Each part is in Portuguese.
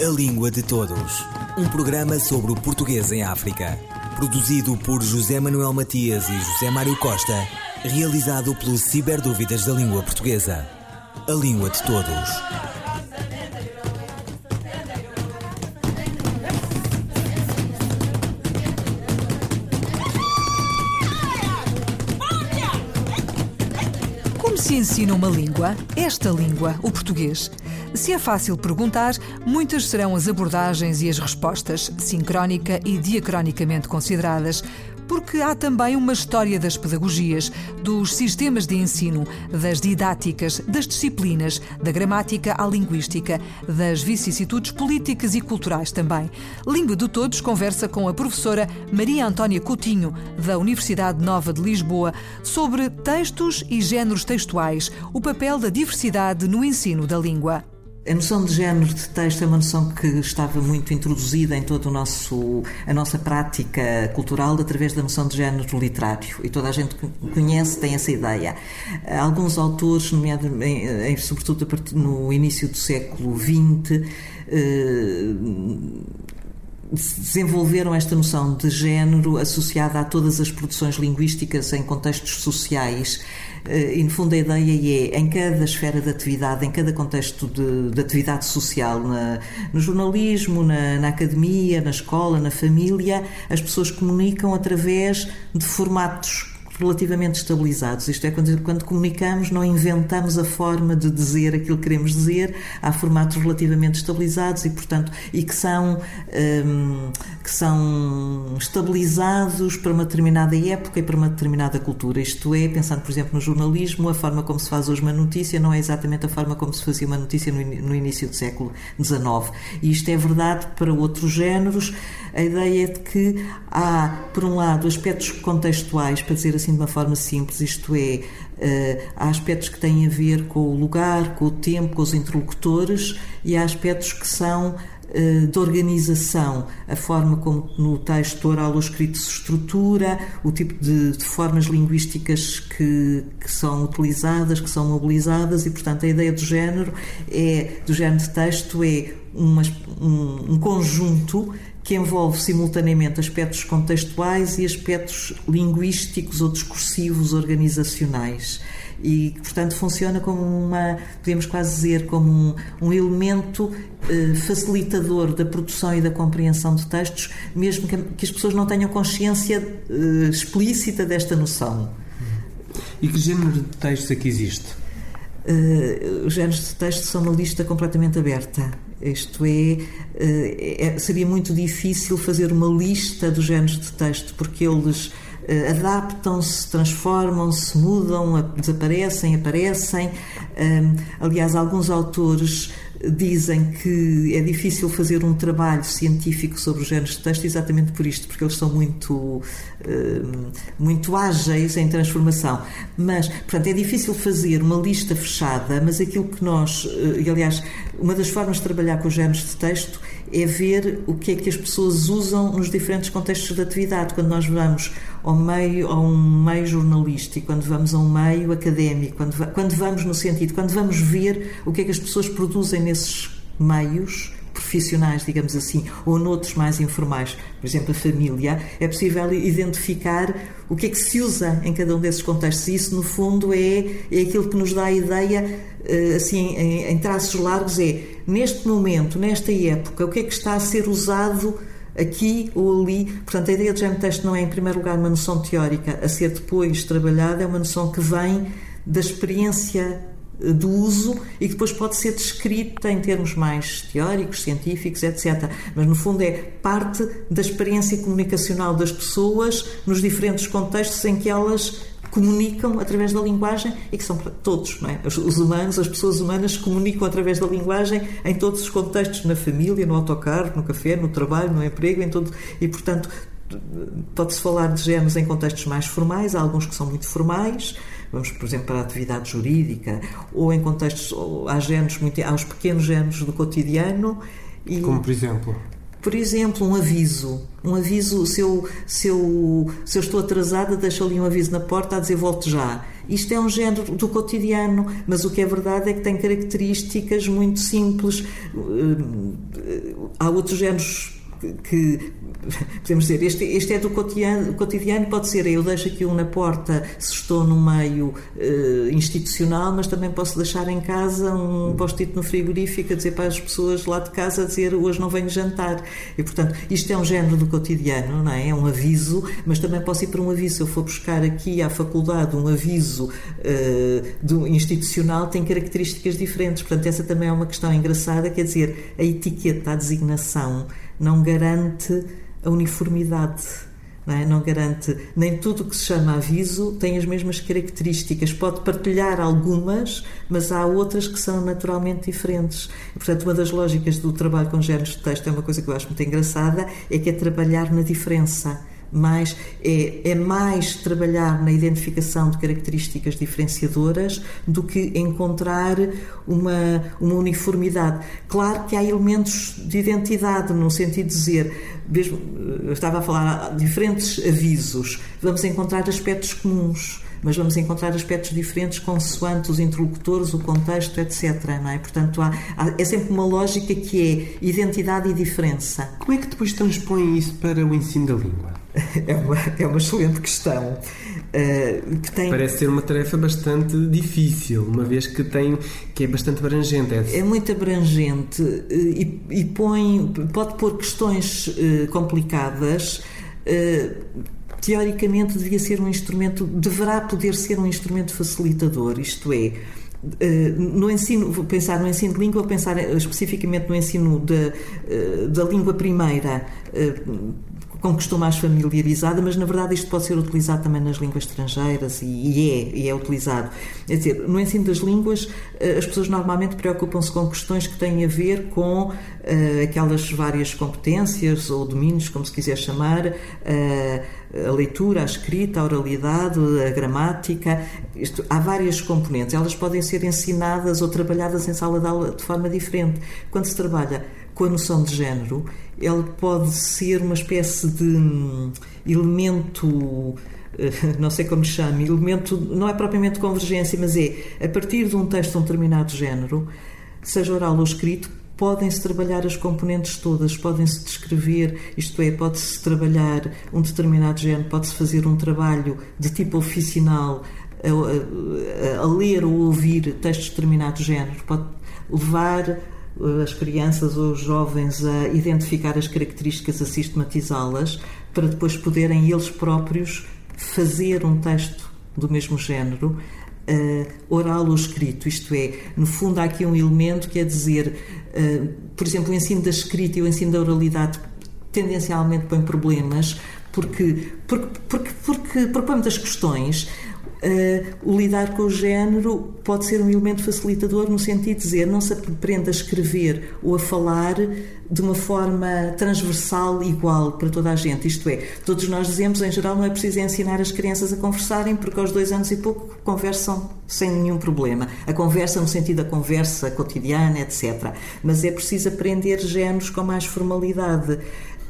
A Língua de Todos. Um programa sobre o português em África. Produzido por José Manuel Matias e José Mário Costa. Realizado pelo Ciberdúvidas da Língua Portuguesa. A Língua de Todos. Como se ensina uma língua? Esta língua, o português. Se é fácil perguntar, muitas serão as abordagens e as respostas, sincrónica e diacronicamente consideradas, porque há também uma história das pedagogias, dos sistemas de ensino, das didáticas, das disciplinas, da gramática à linguística, das vicissitudes políticas e culturais também. Língua de Todos conversa com a professora Maria Antónia Coutinho, da Universidade Nova de Lisboa, sobre textos e géneros textuais, o papel da diversidade no ensino da língua. A noção de género de texto é uma noção que estava muito introduzida em toda a nossa prática cultural através da noção de género literário e toda a gente conhece, tem essa ideia. Alguns autores, sobretudo no início do século XX, desenvolveram esta noção de género associada a todas as produções linguísticas em contextos sociais. E, no fundo, a ideia é, em cada esfera de atividade, em cada contexto de, de atividade social, na, no jornalismo, na, na academia, na escola, na família, as pessoas comunicam através de formatos relativamente estabilizados. Isto é, quando, quando, comunicamos, não inventamos a forma de dizer aquilo que queremos dizer, há formatos relativamente estabilizados e, portanto, e que são, um, que são estabilizados para uma determinada época e para uma determinada cultura. Isto é, pensando, por exemplo, no jornalismo, a forma como se faz hoje uma notícia não é exatamente a forma como se fazia uma notícia no, início do século XIX. E isto é verdade para outros géneros. A ideia é de que há, por um lado, aspectos contextuais, para dizer assim de uma forma simples, isto é, há aspectos que têm a ver com o lugar, com o tempo, com os interlocutores, e há aspectos que são de organização, a forma como no texto oral ou escrito se estrutura, o tipo de, de formas linguísticas que, que, são utilizadas, que são mobilizadas e, portanto, a ideia do género é do género de texto é uma, um, um conjunto que envolve simultaneamente aspectos contextuais e aspectos linguísticos ou discursivos organizacionais e portanto funciona como uma, podemos quase dizer, como um, um elemento eh, facilitador da produção e da compreensão de textos, mesmo que, que as pessoas não tenham consciência eh, explícita desta noção. E que género de textos é que existe? Uh, os géneros de texto são uma lista completamente aberta. Isto é, é, seria muito difícil fazer uma lista dos géneros de texto, porque eles adaptam-se, transformam-se, mudam, desaparecem, aparecem. Aliás, alguns autores dizem que é difícil fazer um trabalho científico sobre os géneros de texto exatamente por isto, porque eles são muito, muito ágeis em transformação. Mas, portanto, é difícil fazer uma lista fechada, mas aquilo que nós, eh, e aliás, uma das formas de trabalhar com os géneros de texto é ver o que é que as pessoas usam nos diferentes contextos de atividade. Quando nós vamos ao meio, a um meio jornalístico, quando vamos a um meio académico, quando, quando vamos no sentido, quando vamos ver o que é que as pessoas produzem nesses meios profissionais, digamos assim, ou noutros mais informais, por exemplo, a família, é possível identificar o que é que se usa em cada um desses contextos. E isso, no fundo, é, é aquilo que nos dá a ideia, eh, assim, em, traços largos, é neste momento, nesta época, o que é que está a ser usado aqui ou ali. Portanto, a ideia de género texto não é, em primeiro lugar, uma noção teórica a ser depois trabalhada, é uma noção que vem da experiência do uso e que depois pode ser descrita em termos mais teóricos, científicos, etc. Mas no fundo é parte da experiência comunicacional das pessoas nos diferentes contextos em que elas comunicam através da linguagem e que são todos, não é? Os humanos, as pessoas humanas comunicam através da linguagem em todos os contextos, na família, no autocarro, no café, no trabalho, no emprego, em todo e portanto pode-se falar de géneros em contextos mais formais, há alguns que são muito formais, vamos, por exemplo, para a atividade jurídica, ou em contextos, ou há géneros, muito, há os pequenos géneros do cotidiano. E, Como, por exemplo? Por exemplo, um aviso. Um aviso, se eu, se eu, se eu estou atrasada, deixo ali um aviso na porta a dizer volto já. Isto é um género do cotidiano, mas o que é verdade é que tem características muito simples. Eh, há outros géneros que podemos dizer, este, este é do cotidiano, cotidiano, pode ser eu deixo aqui um na porta se estou no meio uh, institucional, mas também posso deixar em casa um post-it no frigorífico a dizer para as pessoas lá de casa dizer hoje não venho jantar. E portanto, isto é um género do cotidiano, não é? É um aviso, mas também posso ir para um aviso. Se eu for buscar aqui à faculdade um aviso uh, do institucional, tem características diferentes. Portanto, essa também é uma questão engraçada, quer dizer, a etiqueta, a designação não garante a uniformidade. Não, é? não, garante nem tudo o que se chama aviso tem as mesmas características. Pode partilhar algumas, mas há outras que são naturalmente diferentes. Portanto, uma das lógicas do trabalho com géneros de texto é uma coisa que eu acho muito engraçada, é que é trabalhar na diferença mais é, é mais trabalhar na identificação de características diferenciadoras do que encontrar uma, uma uniformidade. Claro que há elementos de identidade, no sentido de dizer, mesmo, eu estava a falar diferentes avisos, vamos encontrar aspectos comuns mas vamos encontrar aspectos diferentes consoante os interlocutores, o contexto, etc. Não é? Portanto, há, há, é sempre uma lógica que é identidade e diferença. Como é que depois transpõe isso para o ensino da língua? É uma, é uma excelente questão. Uh, que tem... Parece ser uma tarefa bastante difícil, uma vez que tem que é bastante abrangente. É, é muito abrangente uh, e, e, põe, pode pôr questões uh, complicadas teoricamente devia ser um instrumento, deverá poder ser um instrumento facilitador, isto é, eh, no ensino, vou pensar no ensino de língua, vou pensar especificamente no ensino de, eh, da língua primeira, eh, com que estou mais familiarizada, mas na verdade isto pode ser utilizado também nas línguas estrangeiras e, é, e é utilizado. É dizer, no ensino das línguas, as pessoas normalmente preocupam-se com questões que têm a ver com uh, aquelas várias competências ou domínios, como se quiser chamar, uh, a leitura, a escrita, a oralidade, a gramática. Isto, há várias componentes. Elas podem ser ensinadas ou trabalhadas em sala de aula de forma diferente. Quando se trabalha com a noção de género, ele pode ser uma espécie de hum, elemento eh, não sei como chame, elemento, não é propriamente convergência, mas é a partir de um texto de um determinado género, seja oral ou escrito, podem-se trabalhar as componentes todas, podem-se descrever, isto é, pode-se trabalhar um determinado género, pode-se fazer um trabalho de tipo oficinal a, a, a, ler ou ouvir textos de determinado género, pode levar as crianças ou os jovens a identificar as características, a sistematizá-las, para depois poderem eles próprios fazer um texto do mesmo género uh, oral ou escrito, isto é, no fundo há aqui um elemento que é dizer, uh, por exemplo, o ensino da escrita e o ensino da oralidade tendencialmente põem problemas porque, porque, porque, porque muitas questões o lidar com o género pode ser um elemento facilitador no sentido de dizer não se aprende a escrever ou a falar de uma forma transversal igual para toda a gente. Isto é, todos nós dizemos em geral não é preciso ensinar as crianças a conversarem porque aos dois anos e pouco conversam sem nenhum problema. A conversa no sentido da conversa cotidiana, etc. Mas é preciso aprender géneros com mais formalidade.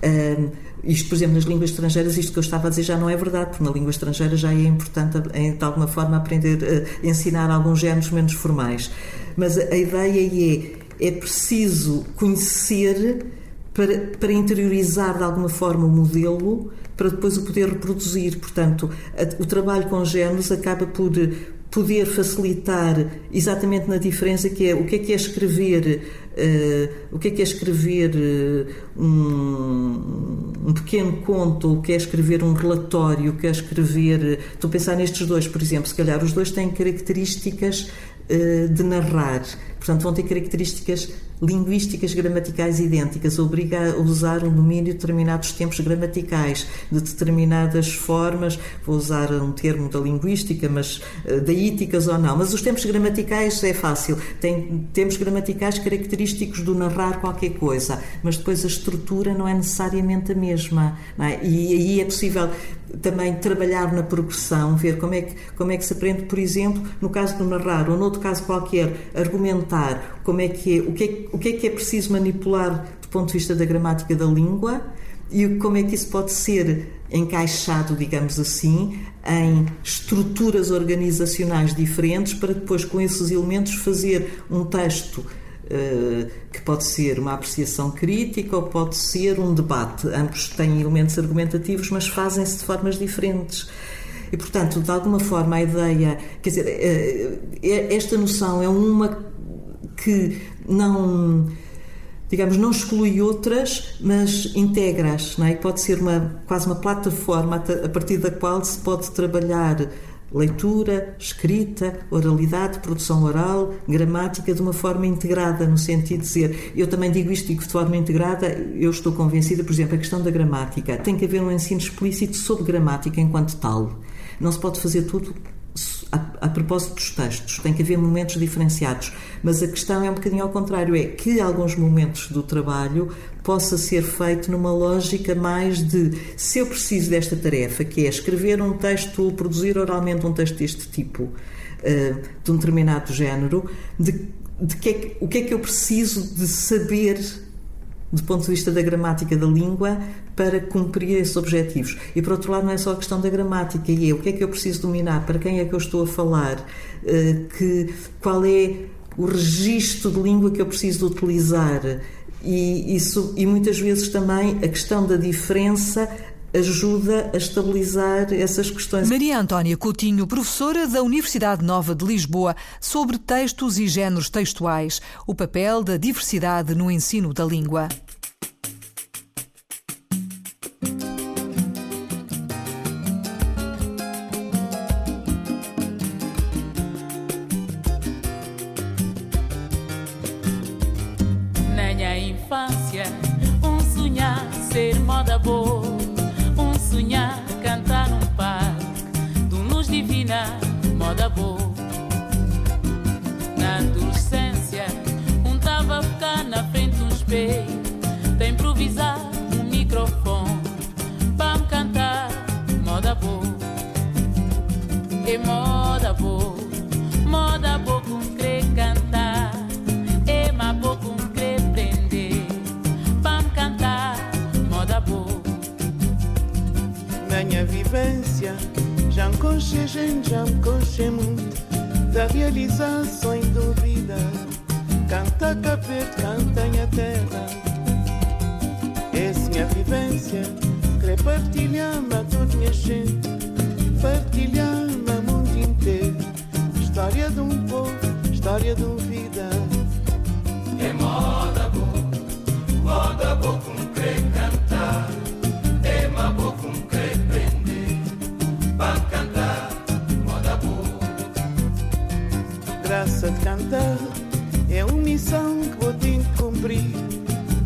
Uh, isto, por exemplo, nas línguas estrangeiras, isto que eu estava a dizer já não é verdade, porque na língua estrangeira já é importante, de alguma forma, aprender a eh, ensinar alguns géneros menos formais. Mas a ideia é, é preciso conhecer para, para interiorizar de alguma forma o modelo, para depois o poder reproduzir. Portanto, o trabalho com géneros acaba por poder facilitar exatamente na diferença que é o que é que é escrever uh, o que é que é escrever uh, um, um, pequeno conto o que é escrever um relatório o que é escrever uh, estou a pensar nestes dois por exemplo se calhar os dois têm características de narrar. Portanto vão ter características linguísticas gramaticais idênticas, obriga a usar um domínio de determinados tempos gramaticais, de determinadas formas, vou usar um termo da linguística, mas uh, daíticas ou não. Mas os tempos gramaticais é fácil, tem tempos gramaticais característicos do narrar qualquer coisa, mas depois a estrutura não é necessariamente a mesma. É? E aí é possível também trabalhar na progressão, ver como é, que, como é que se aprende, por exemplo, no caso do narrar ou noutro caso qualquer, argumentar como é que é, o que é, o que é que é preciso manipular do ponto de vista da gramática da língua e como é que isso pode ser encaixado, digamos assim, em estruturas organizacionais diferentes para depois, com esses elementos, fazer um texto uh, que pode ser uma apreciação crítica ou pode ser um debate. Ambos têm elementos argumentativos, mas fazem-se de formas diferentes. E, portanto, de alguma forma, a ideia. Quer dizer, uh, esta noção é uma que não digamos, não exclui outras, mas integra-as, não é? Pode ser uma, quase uma plataforma a partir da qual se pode trabalhar leitura, escrita, oralidade, produção oral, gramática de uma forma integrada, no sentido de dizer, eu também digo isto, digo de forma integrada, eu estou convencida, por exemplo, a questão da gramática, tem que haver um ensino explícito sobre gramática enquanto tal. Não se pode fazer tudo a, a, propósito dos textos, tem que haver momentos diferenciados, mas a questão é um bocadinho ao contrário, é que alguns momentos do trabalho possa ser feito numa lógica mais de se eu preciso desta tarefa, que é escrever um texto ou produzir oralmente um texto deste tipo, uh, de um determinado género, de, de que é, o que é que eu preciso de saber do ponto de vista da gramática da língua para cumprir esses objetivos. E por outro lado, não é só a questão da gramática, e é o que é que eu preciso dominar, para quem é que eu estou a falar, eh, que, qual é o registro de língua que eu preciso utilizar. E, isso, e muitas vezes também a questão da diferença ajuda a estabilizar essas questões. Maria Antónia Coutinho, professora da Universidade Nova de Lisboa, sobre textos e géneros textuais, o papel da diversidade no ensino da língua. Moda boa. Na adolescência, um tava a ficar na frente de um espelho, improvisar um microfone, para me cantar, moda boa. E moda boa, moda boa com crer cantar, e ma boa com crer prender, para me cantar, moda boa minha vivência conchei, gente, já me conchei muito da realização em dúvida. Canta capete, canta em a terra. Essa é minha vivência, querer partilhar-me a toda minha gente, partilhar-me a mundo inteiro. História de um povo, história de uma De é uma missão que vou ter que cumprir.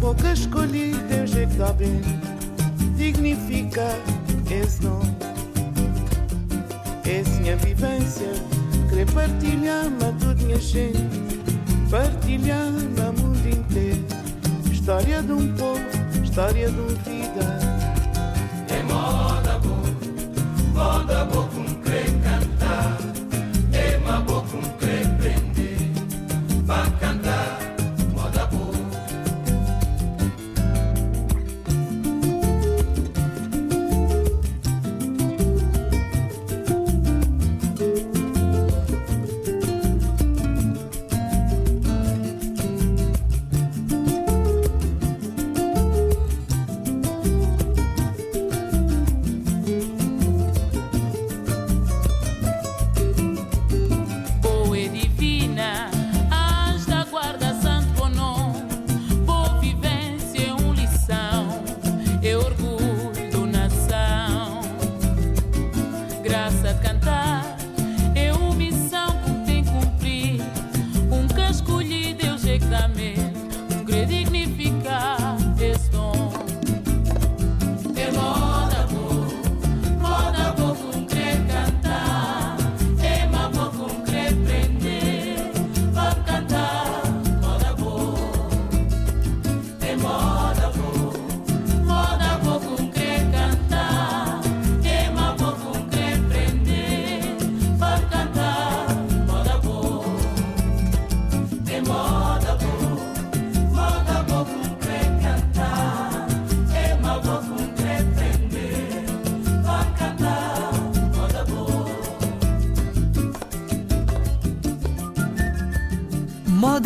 Pouca escolhi, é que dá bem, dignificar esse nome. Essa minha vivência, querer partilhar-me a toda minha gente, partilhar-me a mundo inteiro. História de um povo, história de uma vida. É moda boa, moda boa com querer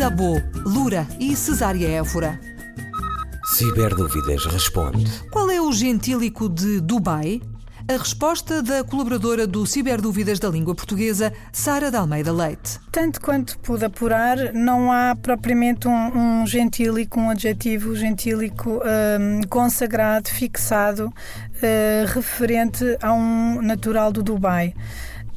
Bo, Lura e Cesária Évora. Ciberdúvidas responde. Qual é o gentílico de Dubai? A resposta da colaboradora do Ciberdúvidas da Língua Portuguesa, Sara de Almeida Leite. Tanto quanto pude apurar, não há propriamente um, um gentílico, um adjetivo gentílico um, consagrado, fixado, uh, referente a um natural do Dubai.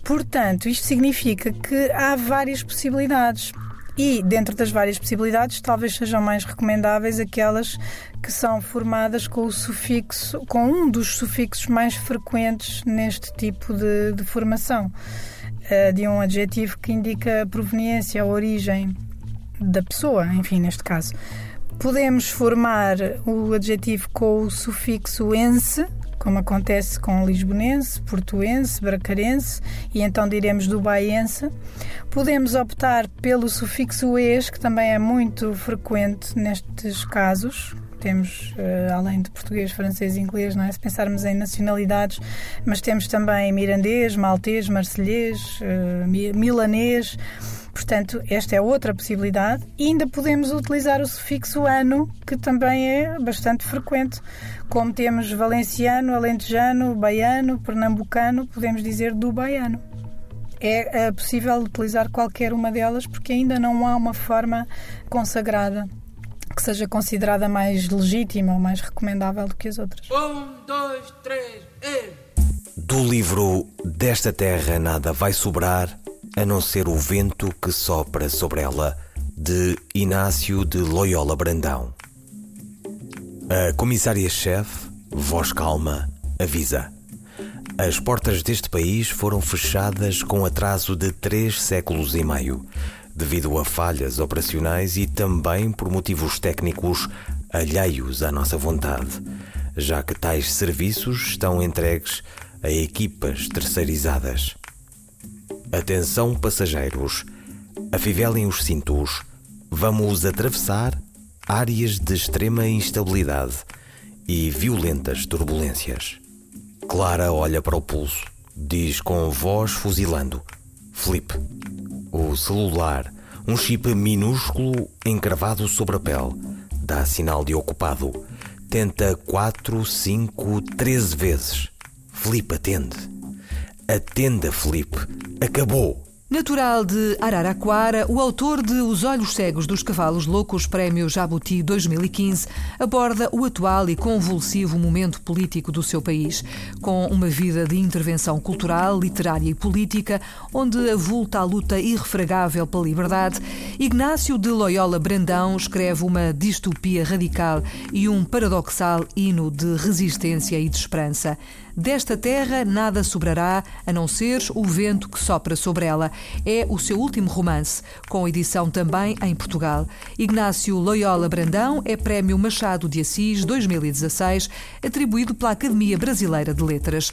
Portanto, isto significa que há várias possibilidades. E, dentro das várias possibilidades, talvez sejam mais recomendáveis aquelas que são formadas com o sufixo, com um dos sufixos mais frequentes neste tipo de, de formação, uh, de um adjetivo que indica a proveniência, a origem da pessoa, enfim, neste caso. Podemos formar o adjetivo com o sufixo ense, como acontece com lisbonense, portuense, bracarense e então diremos dubaiense. Podemos optar pelo sufixo es, que também é muito frequente nestes casos, temos, uh, além de português, francês e inglês, não é? se pensarmos em nacionalidades, mas temos também mirandês, maltês, marselhês, uh, milanês. Portanto, esta é outra possibilidade. E ainda podemos utilizar o sufixo ano, que também é bastante frequente. Como temos valenciano, alentejano, baiano, pernambucano, podemos dizer do baiano. É, é possível utilizar qualquer uma delas porque ainda não há uma forma consagrada que seja considerada mais legítima ou mais recomendável do que as outras. Um, dois, três, e... Do livro Desta Terra Nada Vai Sobrar, a não ser o vento que sopra sobre ela, de Inácio de Loyola Brandão. A comissária-chefe, voz calma, avisa. As portas deste país foram fechadas com atraso de três séculos e meio devido a falhas operacionais e também por motivos técnicos alheios à nossa vontade, já que tais serviços estão entregues a equipas terceirizadas. Atenção, passageiros, afivelem os cintos, vamos atravessar áreas de extrema instabilidade e violentas turbulências. Clara olha para o pulso, diz com voz fuzilando: Felipe. O celular, um chip minúsculo encravado sobre a pele, dá sinal de ocupado. Tenta 4, 5, 13 vezes. Felipe atende. Atenda, Felipe. Acabou. Natural de Araraquara, o autor de Os Olhos Cegos dos Cavalos Loucos, Prémio Jabuti 2015, aborda o atual e convulsivo momento político do seu país, com uma vida de intervenção cultural, literária e política, onde avulta a luta irrefragável pela liberdade. Ignácio de Loyola Brandão escreve uma distopia radical e um paradoxal hino de resistência e de esperança. Desta terra nada sobrará a não ser o vento que sopra sobre ela. É o seu último romance, com edição também em Portugal. Ignácio Loyola Brandão é Prémio Machado de Assis 2016, atribuído pela Academia Brasileira de Letras.